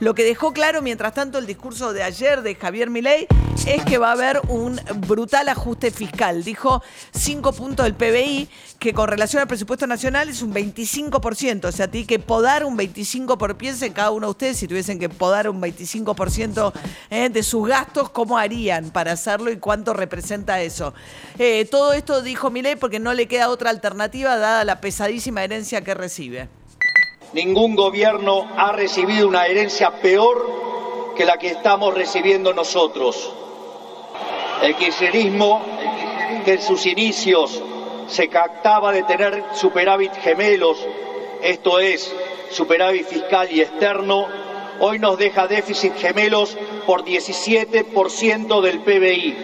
Lo que dejó claro, mientras tanto, el discurso de ayer de Javier Milei es que va a haber un brutal ajuste fiscal. Dijo 5 puntos del PBI, que con relación al presupuesto nacional es un 25%. O sea, tiene que podar un 25%. Por, piensen cada uno de ustedes, si tuviesen que podar un 25% eh, de sus gastos, ¿cómo harían para hacerlo y cuánto representa eso? Eh, todo esto dijo Milei porque no le queda otra alternativa dada la pesadísima herencia que recibe. Ningún gobierno ha recibido una herencia peor que la que estamos recibiendo nosotros. El kirchnerismo, que en sus inicios se captaba de tener superávit gemelos, esto es, superávit fiscal y externo, hoy nos deja déficit gemelos por 17% del PBI.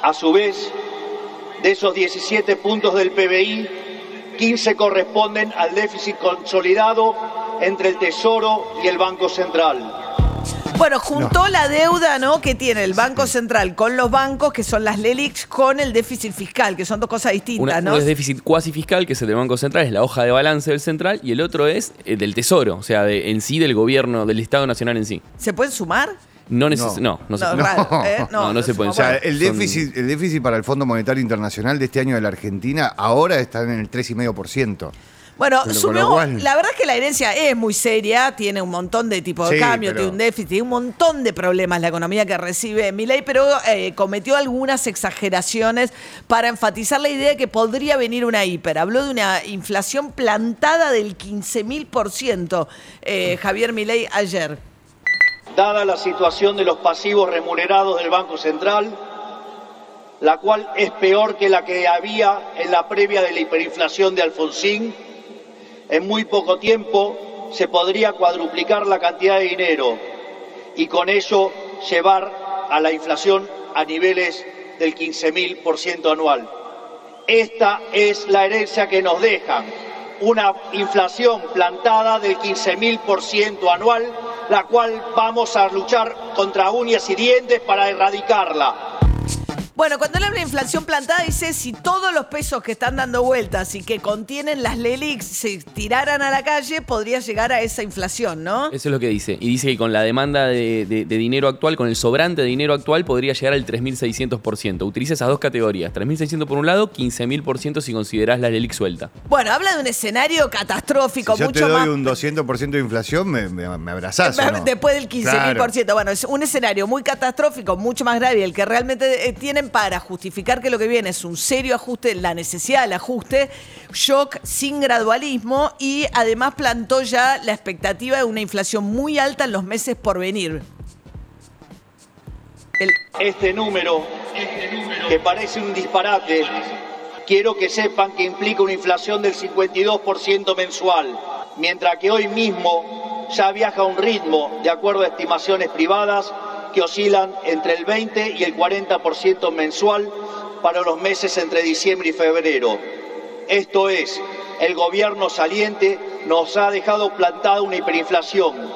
A su vez, de esos 17 puntos del PBI, 15 corresponden al déficit consolidado entre el Tesoro y el Banco Central. Bueno, juntó la deuda ¿no? que tiene el Banco Central con los bancos, que son las LELIX, con el déficit fiscal, que son dos cosas distintas, Una- ¿no? Uno es déficit cuasi fiscal, que es el del Banco Central, es la hoja de balance del central, y el otro es eh, del Tesoro, o sea, de, en sí del gobierno, del Estado Nacional en sí. ¿Se pueden sumar? No, neces- no. no, se No, puede. raro, ¿eh? No, no se puede. O sea, el son- déficit, el déficit para el Fondo Monetario Internacional de este año de la Argentina ahora está en el 3,5%. Bueno, cual- la verdad es que la herencia es muy seria, tiene un montón de tipos de Sí, cambio, pero- tiene un déficit, tiene un montón de problemas la economía que recibe Milei, pero eh, cometió algunas exageraciones para enfatizar la idea de que podría venir una hiper. Habló de una inflación plantada del 15.000%, eh, Javier Milei ayer. Dada la situación de los pasivos remunerados del Banco Central, la cual es peor que la que había en la previa de la hiperinflación de Alfonsín, en muy poco tiempo se podría cuadruplicar la cantidad de dinero y con ello llevar a la inflación a niveles del 15.000% anual. Esta es la herencia que nos dejan, una inflación plantada del 15.000% anual, la cual vamos a luchar contra uñas y dientes para erradicarla. Bueno, cuando él habla de inflación plantada, dice si todos los pesos que están dando vueltas y que contienen las LELIX se tiraran a la calle, podría llegar a esa inflación, ¿no? Eso es lo que dice. Y dice que con la demanda de, de- de dinero actual, con el sobrante de dinero actual, podría llegar al 3.600%. Utiliza esas dos categorías. 3.600 por un lado, 15.000% si considerás la LELIC suelta. Bueno, habla de un escenario catastrófico, Si yo te mucho doy más. un 200% de inflación, me, me, me abrazás, ¿o no? Después del 15.000%. Bueno, es un escenario muy catastrófico, mucho más grave, el que realmente eh, para justificar que lo que viene es un serio ajuste, la necesidad del ajuste, shock sin gradualismo y además plantó ya la expectativa de una inflación muy alta en los meses por venir. El- Este número, que parece un disparate, quiero que sepan que implica una inflación del 52% mensual, mientras que hoy mismo ya viaja a un ritmo, de acuerdo a estimaciones privadas, que oscilan entre el 20 y el 40% mensual para los meses entre diciembre y febrero. Esto es, el gobierno saliente nos ha dejado plantada una hiperinflación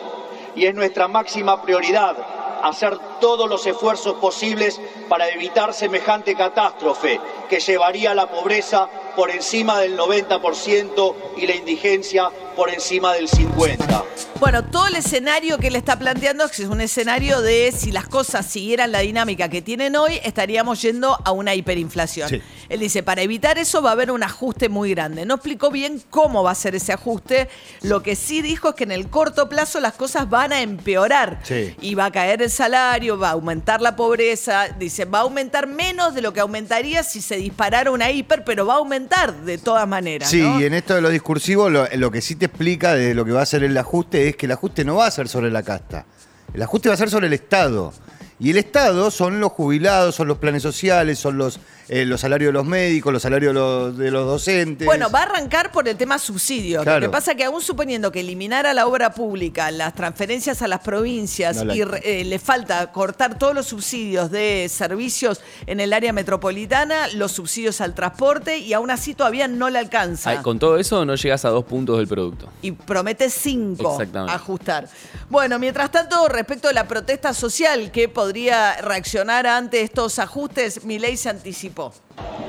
y es nuestra máxima prioridad hacer todos los esfuerzos posibles para evitar semejante catástrofe que llevaría a la pobreza por encima del 90% y la indigencia por encima del 50%. Bueno, todo el escenario que él está planteando es un escenario de si las cosas siguieran la dinámica que tienen hoy, estaríamos yendo a una hiperinflación. Sí. Él dice, para evitar eso va a haber un ajuste muy grande. No explicó bien cómo va a ser ese ajuste. Lo que sí dijo es que en el corto plazo las cosas van a empeorar. Sí. Y va a caer el salario, va a aumentar la pobreza. Dice, va a aumentar menos de lo que aumentaría si se disparara una hiper, pero va a aumentar de todas maneras. Sí, ¿no? y en esto de lo discursivo, lo, lo que sí te explica de lo que va a ser el ajuste es que el ajuste no va a ser sobre la casta. El ajuste va a ser sobre el Estado. Y el Estado son los jubilados, son los planes sociales, son los eh, los salarios de los médicos, los salarios de los, de los docentes. Bueno, va a arrancar por el tema subsidios. Claro. Lo que pasa que aún suponiendo que eliminara la obra pública, las transferencias a las provincias No la- y eh, le falta cortar todos los subsidios de servicios en el área metropolitana, los subsidios al transporte y aún así todavía no le alcanza. Ay, con todo eso no llegas a dos puntos del producto. y promete cinco ajustar. Bueno, mientras tanto, respecto a la protesta social que podría reaccionar ante estos ajustes, mi ley se anticipó.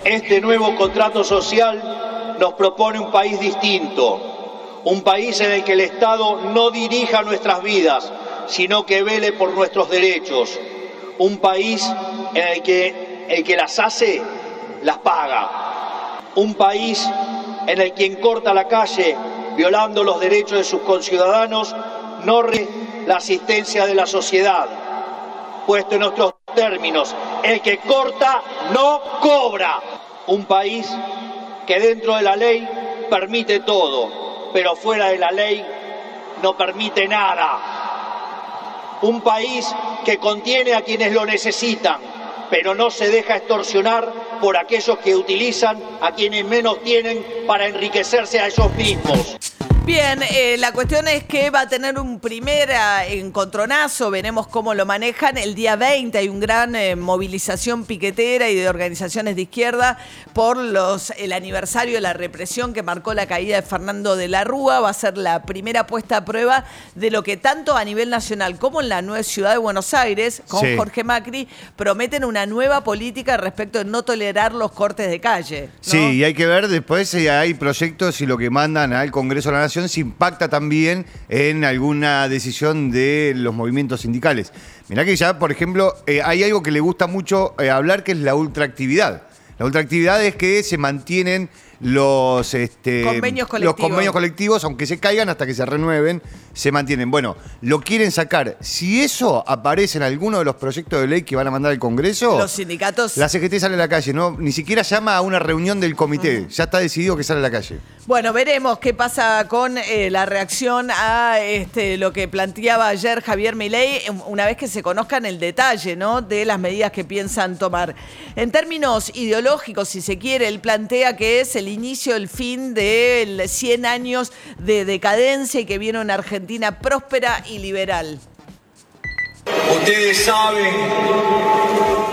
Este nuevo contrato social nos propone un país distinto, un país en el que el Estado no dirija nuestras vidas, sino que vele por nuestros derechos, un país en el que el que las hace, las paga, un país en el que quien corta la calle violando los derechos de sus conciudadanos no la asistencia de la sociedad, puesto en otros términos, el que corta no cobra. Un país que dentro de la ley permite todo, pero fuera de la ley no permite nada. Un país que contiene a quienes lo necesitan, pero no se deja extorsionar por aquellos que utilizan a quienes menos tienen para enriquecerse a ellos mismos. Bien, eh, la cuestión es que va a tener un primer ah, encontronazo, veremos cómo lo manejan. El día 20 hay una gran eh, movilización piquetera y de organizaciones de izquierda por los, el aniversario de la represión que marcó la caída de Fernando de la Rúa. Va a ser la primera puesta a prueba de lo que tanto a nivel nacional como en la nueva ciudad de Buenos Aires, con Sí. Jorge Macri, prometen una nueva política respecto de no tolerar los cortes de calle. ¿no? Sí, y hay que ver después si hay proyectos y lo que mandan al Congreso de la Nación si impacta también en alguna decisión de los movimientos sindicales. Mirá que ya, por ejemplo, eh, hay algo que le gusta mucho eh, hablar que es la ultraactividad. La ultraactividad es que se mantienen los, este, Convenios los convenios colectivos, aunque se caigan hasta que se renueven, se mantienen. Bueno, lo quieren sacar. Si eso aparece en alguno de los proyectos de ley que van a mandar al Congreso, Los sindicatos la CGT sale a la calle, no, ni siquiera llama a una reunión del comité, ya está decidido que sale a la calle. Bueno, veremos qué pasa con eh, la reacción a este, lo que planteaba ayer Javier Milei, una vez que se conozcan el detalle ¿no? de las medidas que piensan tomar. En términos ideológicos, si se quiere, él plantea que es el inicio, el fin de 100 años de decadencia y que viene una Argentina próspera y liberal. Ustedes saben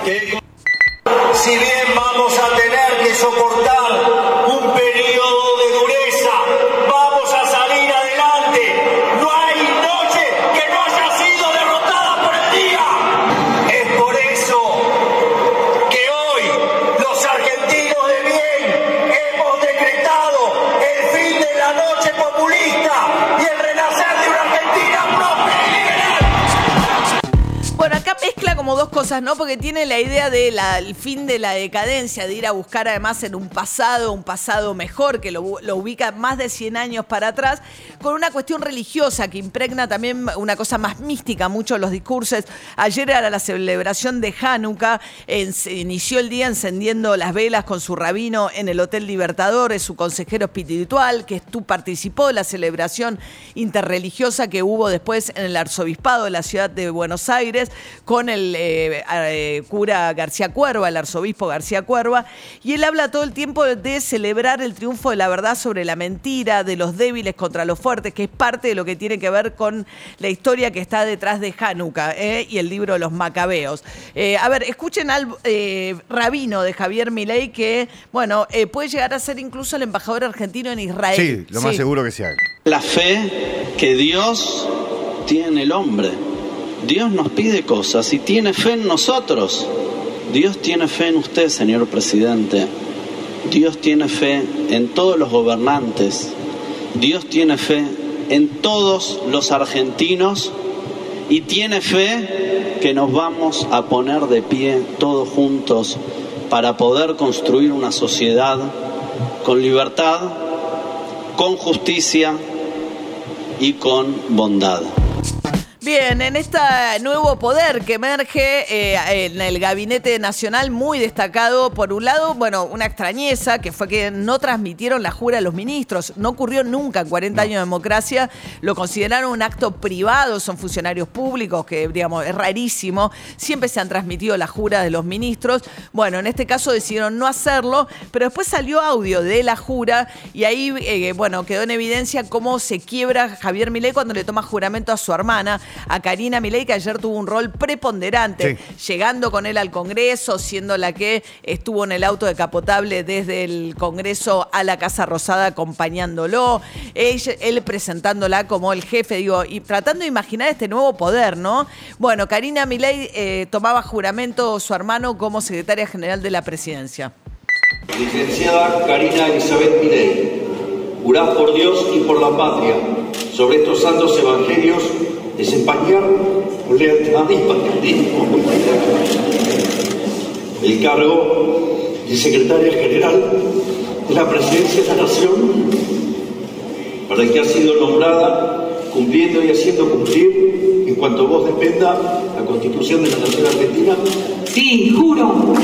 que si bien vamos a tener que soportar cosas, ¿no? Porque tiene la idea del fin de la decadencia, de ir a buscar además en un pasado, un pasado mejor, que lo, ubica más de 100 años para atrás, con una cuestión religiosa que impregna también una cosa más mística, muchos los discursos. Ayer era la celebración de Hanukkah, inició el día encendiendo las velas con su rabino en el Hotel Libertadores, su consejero espiritual, que tú participó de la celebración interreligiosa que hubo después en el arzobispado de la ciudad de Buenos Aires con el eh, eh, cura García Cuerva, el arzobispo García Cuerva, y él habla todo el tiempo de celebrar el triunfo de la verdad sobre la mentira, de los débiles contra los fuertes, que es parte de lo que tiene que ver con la historia que está detrás de Hanukkah eh, y el libro de los macabeos. Eh, a ver, escuchen al eh, rabino de Javier Milei que, bueno, eh, puede llegar a ser incluso el embajador argentino en Israel. Sí, lo más Sí. seguro que se haga. La fe que Dios tiene en el hombre. Dios nos pide cosas y tiene fe en nosotros. Dios tiene fe en usted, señor presidente. Dios tiene fe en todos los gobernantes. Dios tiene fe en todos los argentinos y tiene fe que nos vamos a poner de pie todos juntos para poder construir una sociedad con libertad, con justicia y con bondad. Bien, en este nuevo poder que emerge eh, en el gabinete nacional, muy destacado, por un lado, bueno, una extrañeza, que fue que no transmitieron la jura a los ministros. No ocurrió nunca en 40 años de democracia. Lo consideraron un acto privado, son funcionarios públicos, que digamos, es rarísimo. Siempre se han transmitido la jura de los ministros. Bueno, en este caso decidieron no hacerlo, pero después salió audio de la jura y ahí, eh, bueno, quedó en evidencia cómo se quiebra Javier Milei cuando le toma juramento a su hermana a Karina Milei, que ayer tuvo un rol preponderante, llegando con él al Congreso, siendo la que estuvo en el auto decapotable desde el Congreso a la Casa Rosada acompañándolo, él, él presentándola como el jefe, digo, y tratando de imaginar este nuevo poder, ¿no? Bueno, Karina Milei eh, tomaba juramento su hermano como secretaria general de la presidencia. Licenciada Karina Elizabeth Milei, jurás por Dios y por la patria sobre estos santos evangelios desempeñar con lealtad y patriotismo el cargo de secretaria general de la presidencia de la Nación, para el que ha sido nombrada cumpliendo y haciendo cumplir, en cuanto vos dependa, la Constitución de la Nación Argentina. Sí, juro.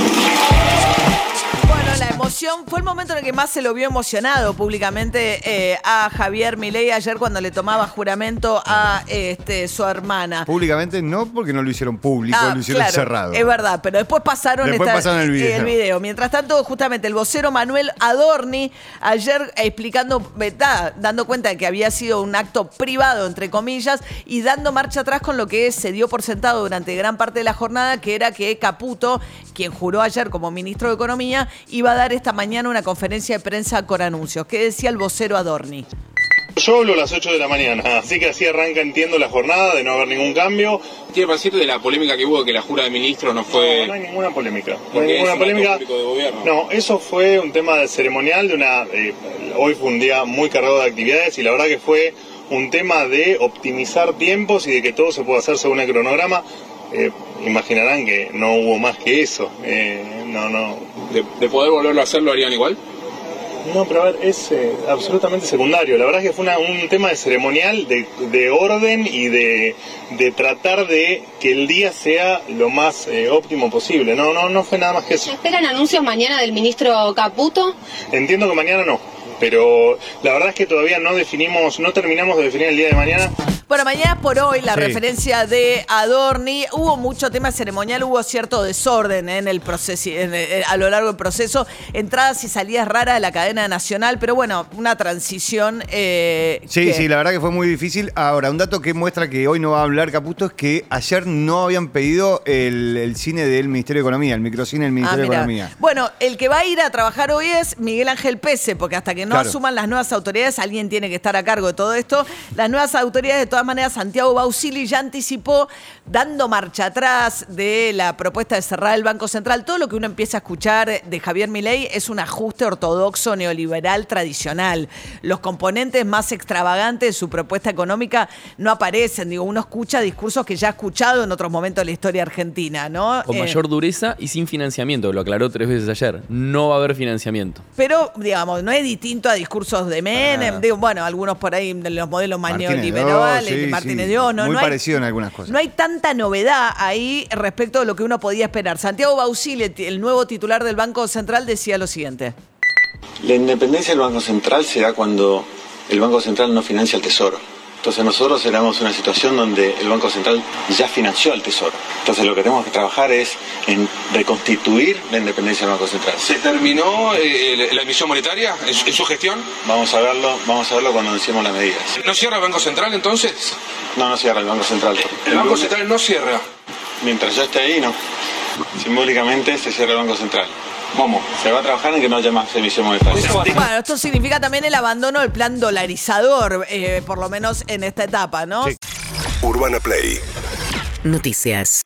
Emoción fue el momento en el que más se lo vio emocionado públicamente eh, a Javier Milei ayer cuando le tomaba juramento a este, su hermana. Públicamente no, porque no lo hicieron público, Ah, lo hicieron claro, cerrado. Es verdad, pero después pasaron, Después esta- pasaron el video. video. Mientras tanto, justamente el vocero Manuel Adorni, ayer explicando, ¿verdad? dando cuenta de que había sido un acto privado, entre comillas, y dando marcha atrás con lo que se dio por sentado durante gran parte de la jornada, que era que Caputo, quien juró ayer como ministro de Economía, iba a dar esta mañana una conferencia de prensa con anuncios. ¿Qué decía el vocero Adorni? Yo hablo a las 8 de la mañana, así que así arranca, entiendo, la jornada de no haber ningún cambio. Tiene parecido de la polémica que hubo de que la jura de ministros no fue. No, no hay ninguna polémica. No hay ninguna polémica. de gobierno. No, eso fue un tema de ceremonial de una. eh, hoy fue un día muy cargado de actividades y la verdad que fue un tema de optimizar tiempos y de que todo se pueda hacer según el cronograma. Eh, imaginarán que no hubo más que eso. Eh, no, no. De, de poder volverlo a hacer, ¿lo harían igual? No, pero a ver, es eh, absolutamente secundario. La verdad es que fue una- un tema de ceremonial, de, de orden y de, de tratar de que el día sea lo más eh, óptimo posible. No, no, no fue nada más que eso. ¿Esperan anuncios mañana del ministro Caputo? Entiendo que mañana no, pero la verdad es que todavía no definimos, no terminamos de definir el día de mañana. Bueno, mañana por hoy la Sí. referencia de Adorni. Hubo mucho tema ceremonial, hubo cierto desorden en el proceso, en el- a lo largo del proceso, entradas y salidas raras de la cadena nacional, pero bueno, una transición. eh, Sí, que- sí, la verdad que fue muy difícil. Ahora, un dato que muestra que hoy no va a hablar Caputo es que ayer no habían pedido el, el cine del Ministerio de Economía, el microcine del Ah, Ministerio de. Economía. Bueno, el que va a ir a trabajar hoy es Miguel Ángel Pese, porque hasta que no Claro. asuman las nuevas autoridades, alguien tiene que estar a cargo de todo esto. Las nuevas autoridades, de todas maneras, Santiago Bausili ya anticipó, dando marcha atrás de la propuesta de cerrar el Banco Central. Todo lo que uno empieza a escuchar de Javier Milei es un ajuste ortodoxo, neoliberal, tradicional. Los componentes más extravagantes de su propuesta económica no aparecen. Digo, uno escucha discursos que ya ha escuchado en otros momentos de la historia argentina, ¿no? Con Eh, mayor dureza y sin financiamiento, lo aclaró tres veces ayer. No va a haber financiamiento. Pero, digamos, no es distinto a discursos de Menem. Ah. Digo, bueno, algunos por ahí de los modelos más Martínez neoliberales, Martínez sí. de Oz, no, Muy no hay- parecido en algunas cosas. No hay tanta novedad ahí respecto de lo que uno podía esperar. Santiago Bausile, el nuevo titular del Banco Central, decía lo siguiente. La independencia del Banco Central se da cuando el Banco Central no financia al Tesoro. Entonces nosotros éramos una situación donde el Banco Central ya financió al Tesoro. Entonces lo que tenemos que trabajar es en reconstituir la independencia del Banco Central. ¿Se terminó eh, la emisión monetaria en su, en su gestión? Vamos a verlo, vamos a verlo cuando anunciemos las medidas. ¿No cierra el Banco Central entonces? No, no cierra el Banco Central. El Banco Central no cierra. Mientras yo esté ahí, no. Simbólicamente se cierra el Banco Central. ¿Cómo? Se va a trabajar en que no haya más emisión monetaria. Bueno, esto significa también el abandono del plan dolarizador, eh, por lo menos en esta etapa, ¿no? Urbana Play Noticias.